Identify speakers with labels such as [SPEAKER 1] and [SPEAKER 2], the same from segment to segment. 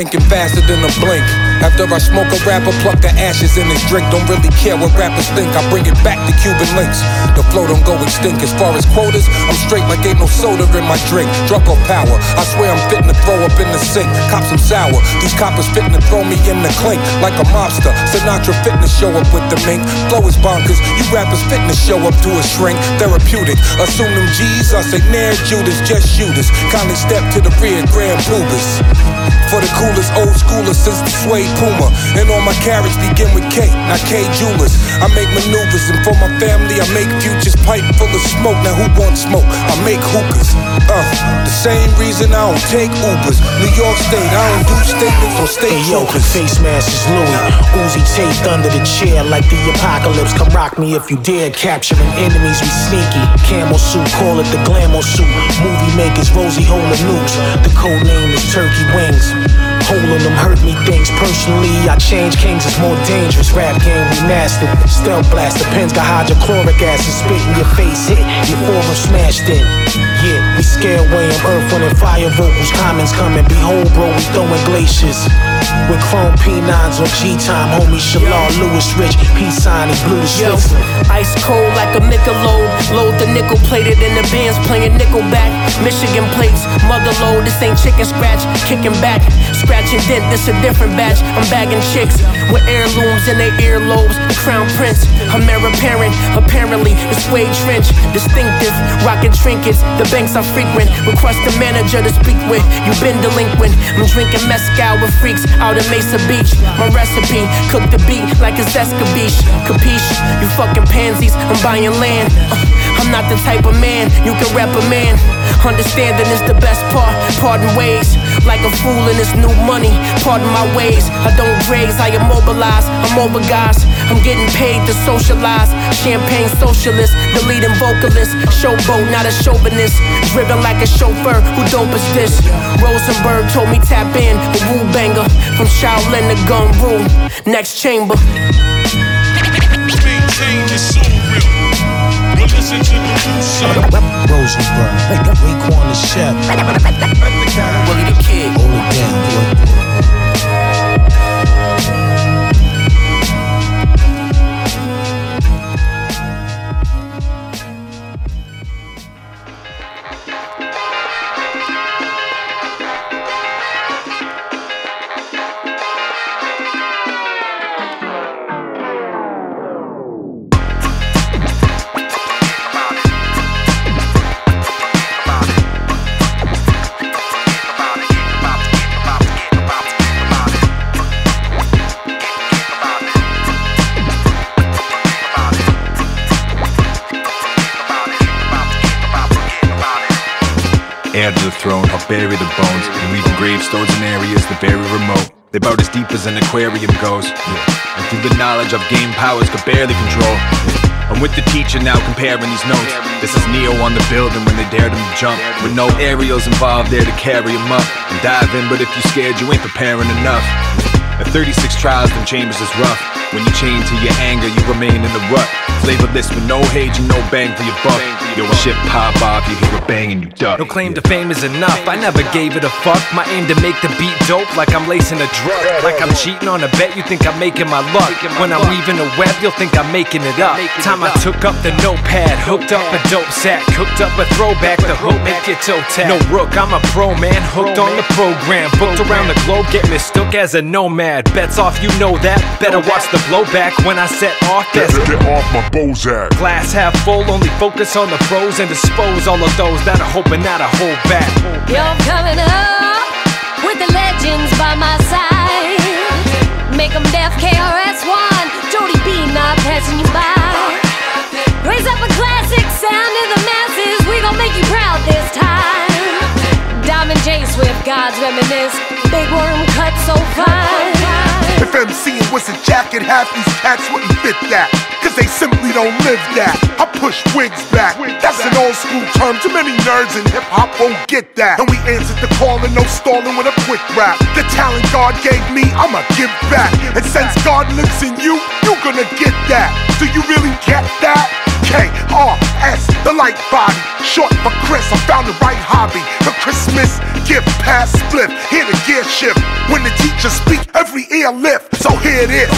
[SPEAKER 1] thinking faster than a blink. I smoke a rapper, pluck the ashes in his drink. Don't really care what rappers think. I bring it back to Cuban links. The flow don't go extinct. As far as quotas, I'm straight like ain't no soda in my drink. Drunk off power. I swear I'm fitting to throw up in the sink. Cop some sour. These coppers fitting to throw me in the clink like a mobster. Sinatra fitting to show up with the mink. Flow is bonkers. You rappers fitting to show up to a shrink. Therapeutic. Assume them G's. I say near Judas, just shooters. Kindly step to the rear, Grand Poobas. For the coolest old schoolers since the suede Puma. And all my carriage begin with K, not Kay Jewelers. I make maneuvers, and for my family, I make futures pipe full of smoke. Now who wants smoke? I make hookahs. Uh, the same reason I don't take Ubers. New York State, I don't do statements on state
[SPEAKER 2] hey, yo, the face mask is Louis. Uzi taped under the chair like the apocalypse. Come rock me if you dare. Capturing enemies, we sneaky. Camel suit, call it the glamour suit. Movie makers, Rosie Hola Nukes. The code name is Turkey Wings. Holding them hurt me things. I change kings, it's more dangerous. Rap game, we mastered. Stealth blast, the pens got hydrochloric acid. Spit in your face, hit, your forearm smashed in. Yeah, we scale in earth and fire vocals. Comments coming, behold, bro, we throwing glaciers. With chrome P9s on G time, homie Shalal Lewis Rich, peace sign, blew the
[SPEAKER 3] Yo,
[SPEAKER 2] Switzerland.
[SPEAKER 3] ice cold like a Michelob. Load the nickel plated in the bands playing Nickelback. Michigan plates, mother load. This ain't chicken scratch, kicking back. Scratch and dent, this a different batch. I'm bagging chicks with heirlooms in their earlobes. Crown Prince, I'm heir apparent. Apparently, the suede trench, distinctive. Rocking trinkets, the banks I frequent. Request a manager to speak with. You've been delinquent. I'm drinking mezcal with freaks out in Mesa Beach. My recipe, cook the beat like it's escabeche. Capiche? You fucking pansies, I'm buying land. Uh, I'm not the type of man you can rap a man. Understanding is the best part. Pardon ways, like a fool in this new money. Pardon my ways. I don't graze, I immobilize. I'm over guys. I'm getting paid to socialize. Champagne socialist, the leading vocalist. Showboat, not a chauvinist. Driven like a chauffeur. Who dope is this? Rosenberg told me tap in. The Wu banger. From Shaolin to Gun Rule. Next chamber.
[SPEAKER 4] The real. We'll listen to the new sound.
[SPEAKER 2] Rosenberg, Raekwon the chef.
[SPEAKER 3] Willie the Kid.
[SPEAKER 2] Hold it down, boy.
[SPEAKER 5] They bout as deep as an aquarium goes. And through the knowledge I've gained powers could barely control. I'm with the teacher now comparing these notes. This is Neo on the building when they dared him to jump. With no aerials involved there to carry him up and dive in, but if you scared, you ain't preparing enough. At 36 trials, them chambers is rough. When you chain to your anger, you remain in the rut. Flavorless with no hage and no bang for your buck. Yo, a shit pop off, you hear a bang and you duck.
[SPEAKER 6] No claim to fame is enough. I never gave it a fuck. My aim to make the beat dope, like I'm lacing a drug. Like I'm cheating on a bet, you think I'm making my luck. When I'm weaving a web, you'll think I'm making it up. Time I took up the notepad, hooked up a dope sack, cooked up a throwback, the hook make your toe tap. No rook, I'm a pro man, hooked on the program, booked around the globe, get mistook as a nomad. Bets off, you know that. Better watch the blowback when I set off. That's
[SPEAKER 4] Better get off my Bozak.
[SPEAKER 6] Glass half full, only focus on the pros and dispose all of those that are hoping not to hold back.
[SPEAKER 7] You're coming up with the legends by my side. Make them deaf, KRS-One, Jody B not passing you by. Raise up a classic sound to the masses, we gon' make you proud this time. Diamond J Swift, God's reminisce, big worm cut so fine.
[SPEAKER 8] If MCing was a jacket, half these cats wouldn't fit that. Cause they simply don't live that. I push wigs back. That's an old school term. Too many nerds in hip hop won't get that. And we answered the call and no stalling with a quick rap. The talent God gave me, I'ma give back. And since God looks in you, you gonna get that. Do you really get that? K-R-S, the light body. Short for Chris, I found the right hobby. The Christmas gift, pass split, hit a gear shift. When the teacher speak, every ear lift. So here it is.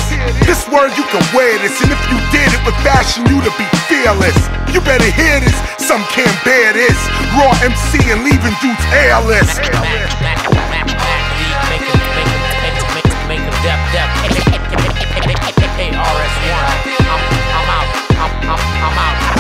[SPEAKER 8] This word you can wear this, and if you did, it would fashion you to be fearless. You better hear this, some can't bear this. Raw MC and leaving dudes airless.
[SPEAKER 9] KRS-One. 好好不好？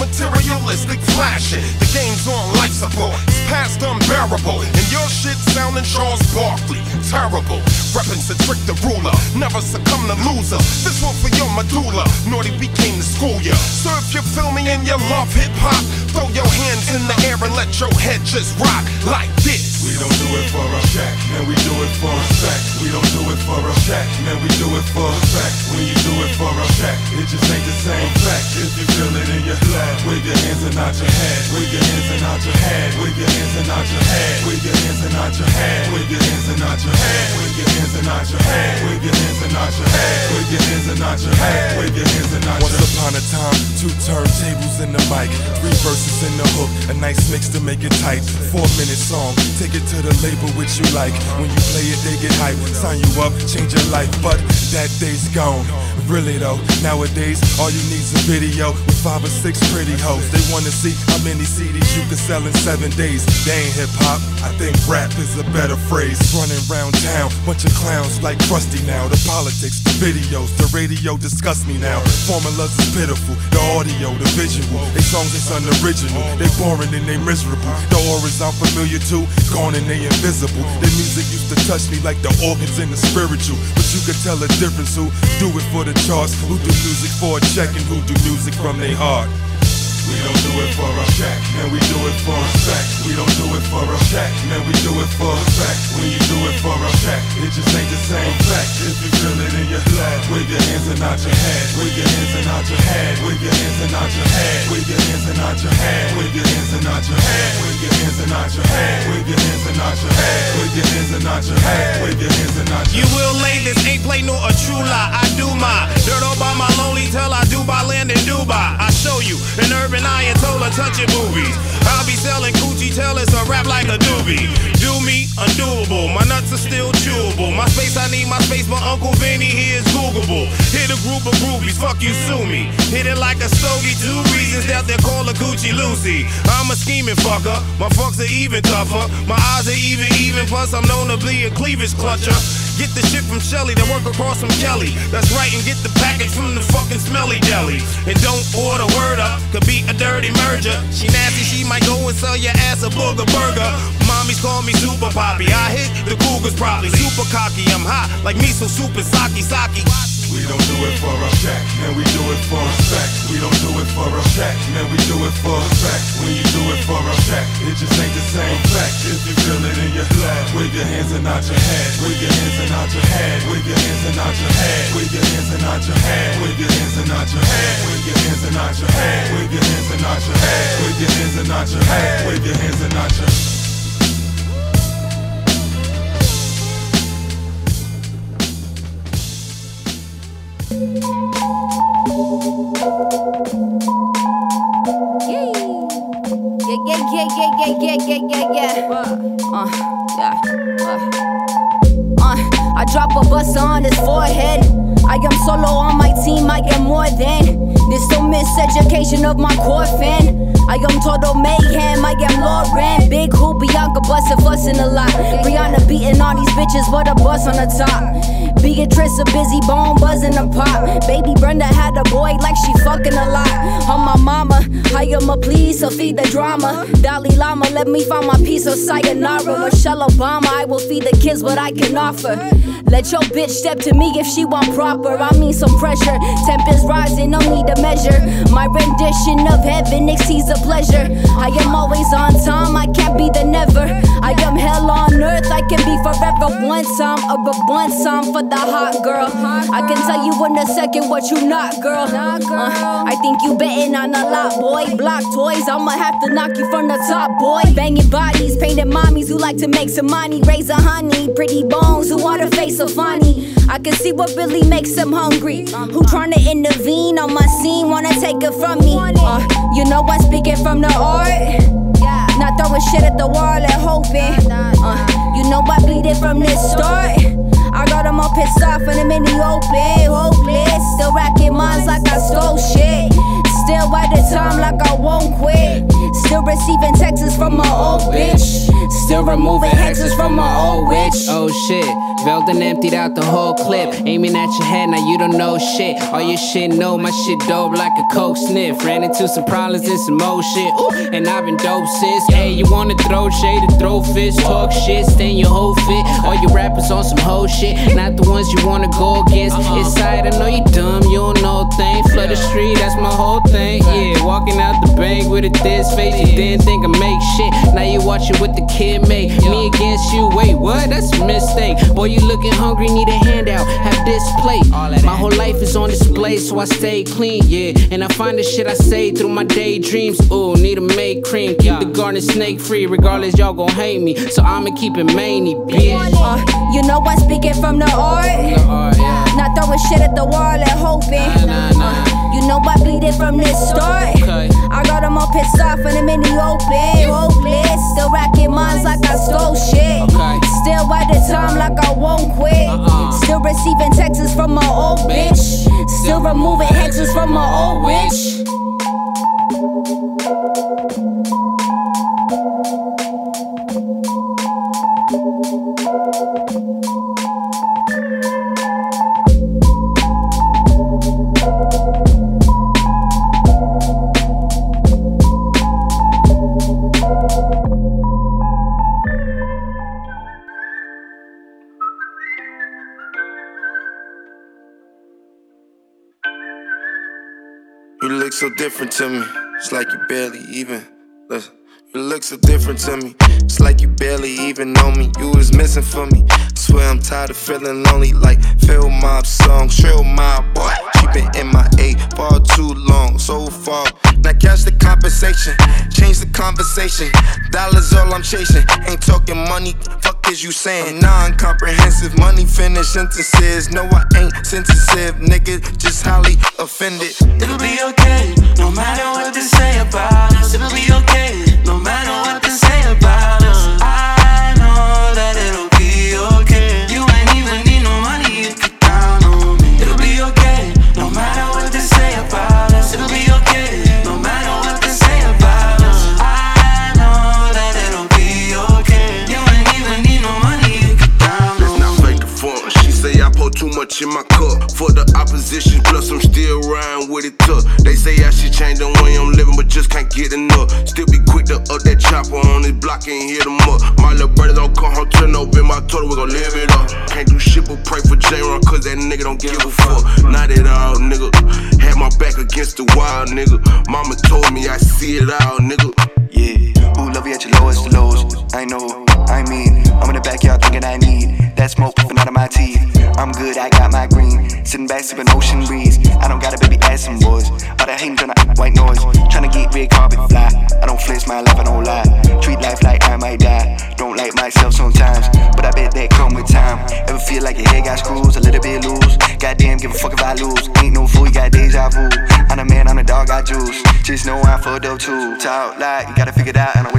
[SPEAKER 9] Materialistic flashing. The game's on life support, it's past unbearable. And your shit sounding Charles Barkley, terrible. Reppin' to trick the ruler, never succumb to loser. This one for your medulla, naughty we came to school ya. So if you feel me and you love hip hop, throw your hands in the air and let your head just rock like this.
[SPEAKER 10] We don't do it for a check, man, we do it for respect. We don't do it for a check, man, we do it for respect. When you do it for a check, it just ain't the same fact. If you feel it in your blood, wave your hands and nod your head. Wave your hands and nod your head. Wave your hands and nod your head. Wave your hands and nod your head. Wave your hands and nod your head. Wave your hands and nod your head. Wave your hands and nod your head. Wave your hands and nod your head. Wave your hands and nod your head.
[SPEAKER 11] Once upon a time, two turntables in the mic, three verses in the hook, a nice mix to make it tight. Four minute song, take it to the label which you like. When you play it, they get hype, sign you up, change your life. But that day's gone. Really though, nowadays all you need's a video with five or six pretty hoes. They wanna see how many CDs you can sell in seven days. They ain't hip hop, I think rap is a better phrase. Running round town, bunch of clowns like Krusty now. The politics, the videos, the radio disgust me now. Formulas is pitiful, the audio, the visual. They songs is unoriginal, they boring and they miserable. The auras I'm familiar to, gone and they invisible. Their music used to touch me like the organs in the spiritual. But you could tell a difference who do it for the charts, who do music for a check, and who do music from their heart.
[SPEAKER 10] We don't do it for a check, man, we do it for respect. We don't do it for a check, man, we do it for respect. When you do it for a check, it just ain't the same fact. If you feel it in your blood, wave your hands and nod your head. Wave your hands and nod your head. Wave your hands and nod your head. Wave your hands and nod your head. Wave your hands and nod your head. Wave your hands and nod your head. Wave your hands and nod your head. Wave your hands and nod your head. Wave your hands and nod your
[SPEAKER 12] You will lay this ain't play nor a true lie. I do my dirt all by my lonely tell I do by land in Dubai. I show you an urban Ayatollah touching movies. I'll be selling Gucci tell it's a rap like a doobie. Do me undoable. My nuts are still chewable. My space I need my space, my Uncle Vinny here is Googleable. Hit a group of groupies, fuck you, sue me. Hit it like a stogie, two reasons that they call a Gucci Lucy. I'm a scheming fucker. My fucks are even tougher. My eyes are even even. Plus I'm known to be a cleavage clutcher. Get the shit from Shelly that work across from Kelly. That's right, and get the package from the fucking smelly deli. And don't order word up, could be a dirty merger. She nasty, she might go and sell your ass a booger burger. Mommies call me Super Poppy. I hit the Cougars probably. Super cocky, I'm hot like miso soup and sake sake.
[SPEAKER 10] We don't do it for a check, man, we do it for respect. We don't do it for a check, man, we do it for respect. When you do it for a check, it just ain't the same fact. If you feel it in your blood, wave your hands and nod your head. Wave your hands and nod your head. Wave your hands and nod your head. Wave your hands and nod your head. Wave your hands and nod your head. Wave your hands and nod your head. Wave your hands and nod your head. Wave your hands and nod your head. Wave your hands and nod your head.
[SPEAKER 13] Bitches, but a bus on the top. Beatrice a busy bone buzzing a pop. Baby Brenda had a boy like she fucking a lot. On my mama, am a please, so feed the drama. Dalai Lama, let me find my piece of sayonara. Michelle Obama, I will feed the kids what I can offer. Let your bitch step to me if she want proper. I mean some pressure. Temp is rising, no need to measure. My rendition of heaven exceeds a pleasure. I am always on time, I can't be the never. I am hell on earth, I can be forever ever want some, or want some for the hot girl. I can tell you in a second what you not, girl. Uh, I think you betting on a lot, boy. Block toys, I'ma have to knock you from the top, boy. Banging bodies, painted mommies who like to make some money. Raise a honey, pretty bones who want to face of funny. I can see what really makes them hungry. Who tryna intervene on my scene, wanna take it from me. Uh, you know I'm speaking from the art. Not throwing shit at the wall and hoping. Uh, you know I bleed it from the start. I got them all pissed off and I'm in the open. Hopeless, still racking minds like I stole shit. Still at the time like I won't quit. Still receiving texts from my old bitch. Still removing hexes from my old witch.
[SPEAKER 14] Oh shit. Veldon emptied out the whole clip. Aiming at your head, now you don't know shit. All your shit know my shit dope like a coke sniff. Ran into some problems and some more shit. Ooh, and I've been dope sis. Hey, you wanna throw shade to throw fists, talk shit, stain your whole fit. All your rappers on some whole shit, not the ones you wanna go against. Uh-huh. Inside, I know you dumb, you don't know a thing. Flood the street, that's my whole thing. Yeah, walking out the bank with a this face, you didn't think I make shit. Now you watching with the kid make. Me against you, wait, what? That's a mistake. Boy, you looking hungry, need a handout. Have this plate. My whole life is on display, so I stay clean, yeah. And I find the shit I say through my daydreams. Ooh, need a make cream. Keep the garden snake free, regardless, y'all gon' hate me. So I'ma keep it many, bitch.
[SPEAKER 13] Uh, you know I'm speaking from the art. Not throwing shit at the wall and hoping. Uh, you know I bleed it from the start. I got them all pissed off and I'm in the open. Hopeless, still racking minds like I stole shit. Still at the time like I won't quit. Uh-uh. Still receiving texts from my old bitch. Still removing hexes from my old witch.
[SPEAKER 15] Different to me. It's like you barely even. Listen. You look so different to me. It's like you barely even know me. You was missing for me. Swear I'm tired of feeling lonely. Like Phil Mob song, Trill Mob boy. She been in my A far too long, so far. Now catch the compensation, change the conversation. Dollars all I'm chasing. Ain't talking money. Fuck is you saying? Non-comprehensive money finish sentences. No, I ain't sensitive, nigga. Just highly offended.
[SPEAKER 16] It'll be okay, no matter what they say about us. It'll be okay,
[SPEAKER 17] I'm
[SPEAKER 18] fucked up too. Talk like you gotta figure it out, and I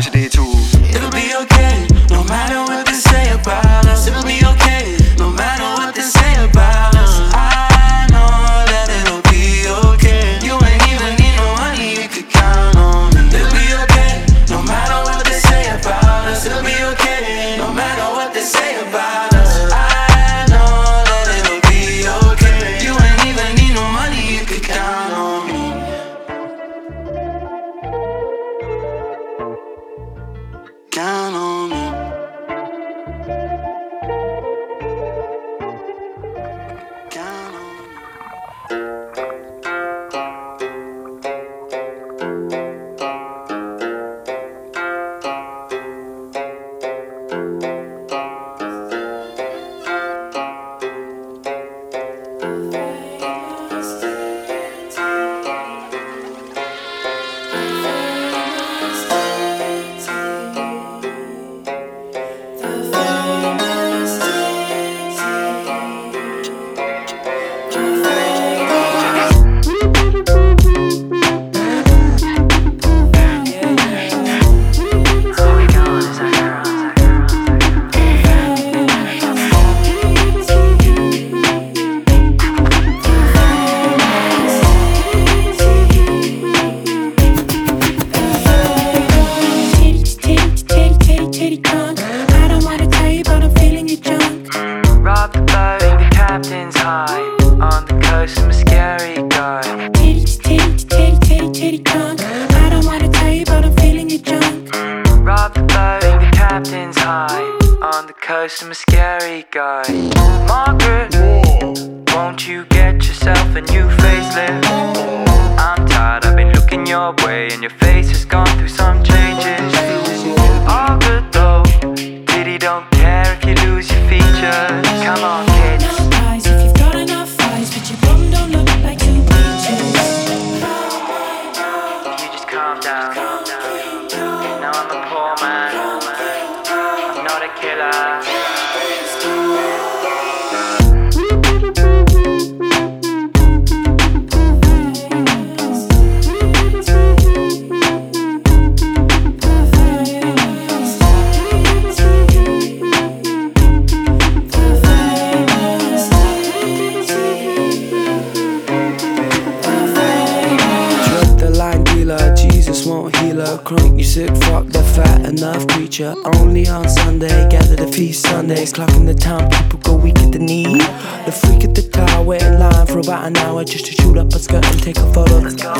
[SPEAKER 19] Sundays. Clocking the town, people go weak at the knee. The freak at the tower, wait in line for about an hour just to shoot up a skirt and take a photo. let's go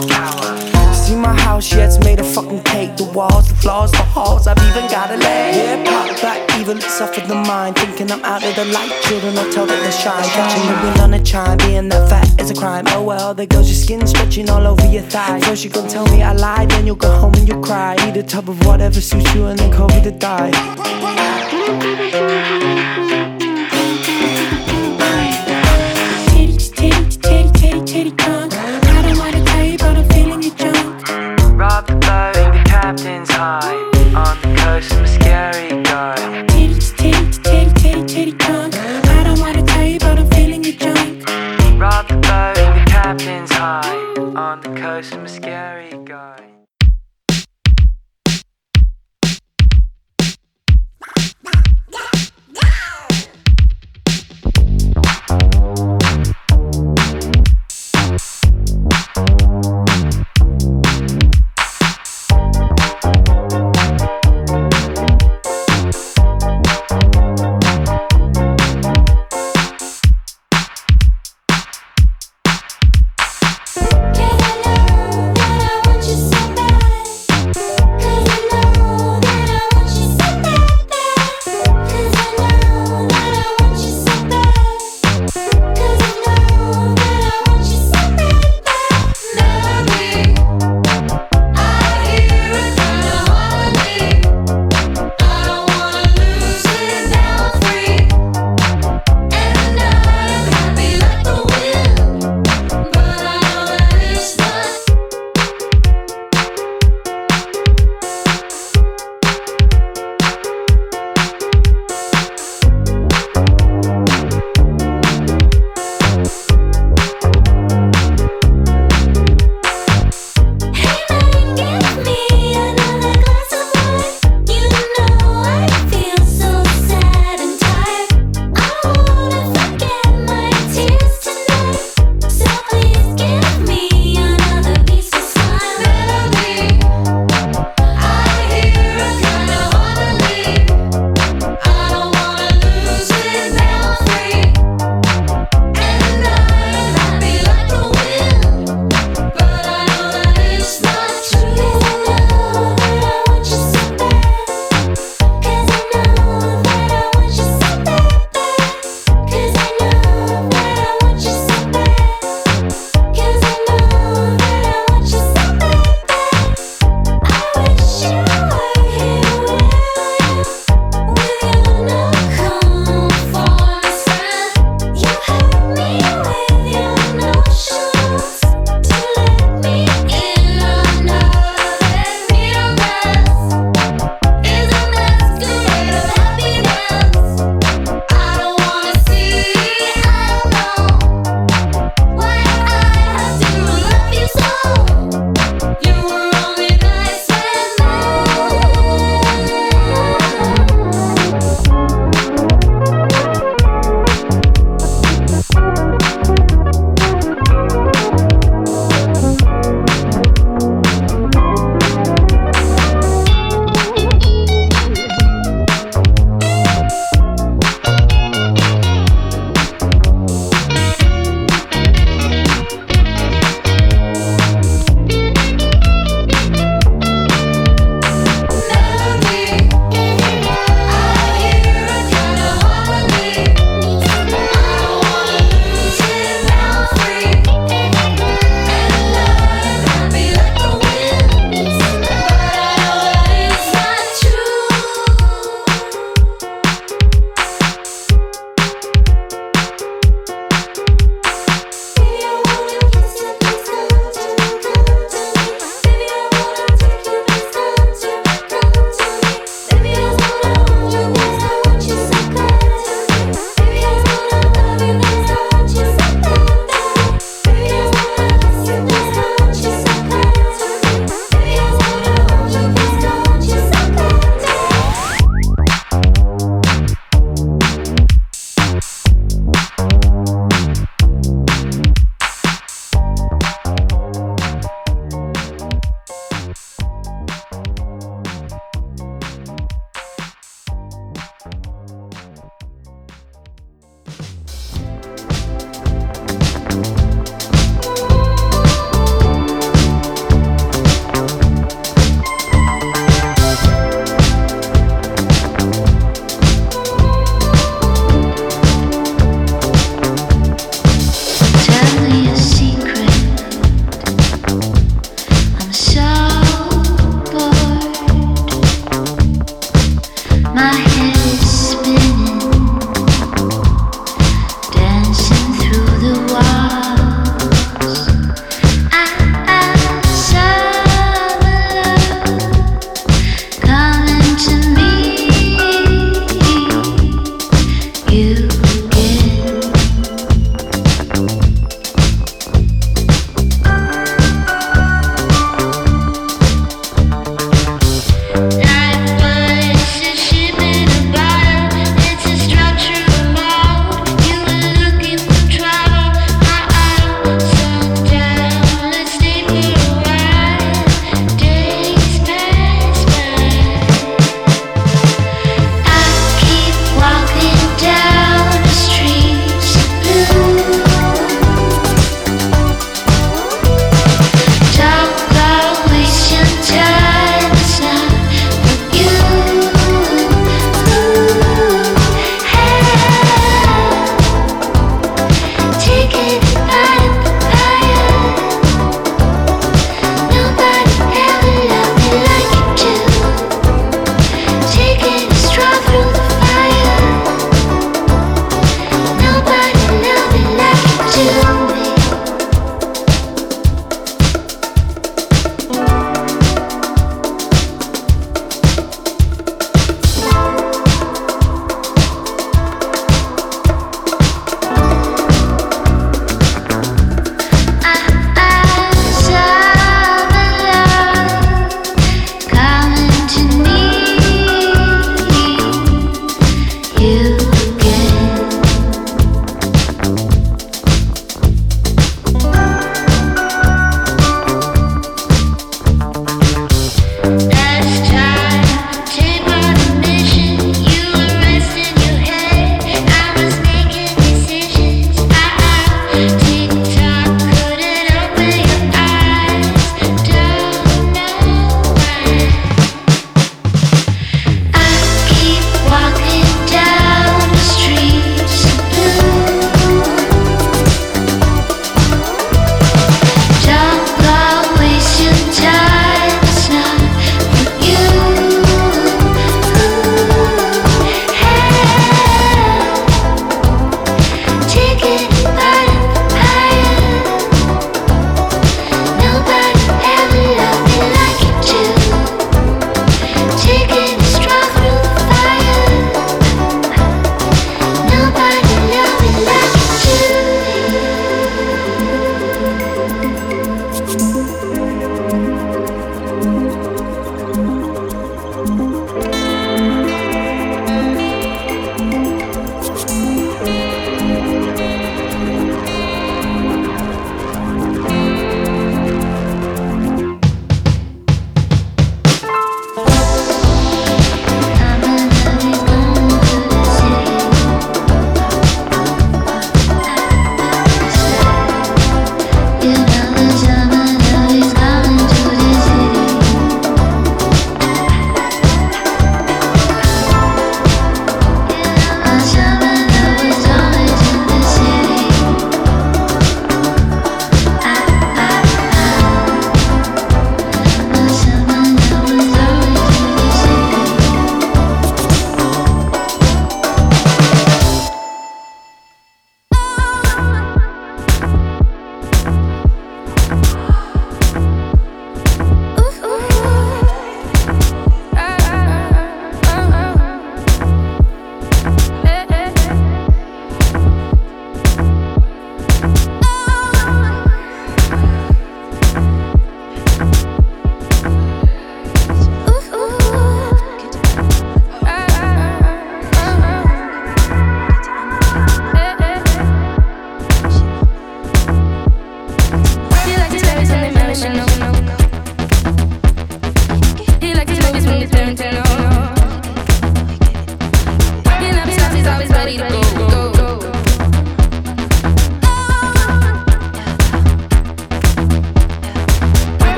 [SPEAKER 19] See my house, yeah, it's made of fucking cake. The walls, the floors, the halls, it's off of the mind. Thinking I'm out of the light, children, I tell that they shine. Catching the wind on a chime, being that fat is a crime. Oh well, there goes your skin stretching all over your thigh. First, you gon' tell me I lied, then you'll go home and you'll cry. Eat a tub of whatever suits you and then call me to die.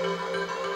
[SPEAKER 20] Música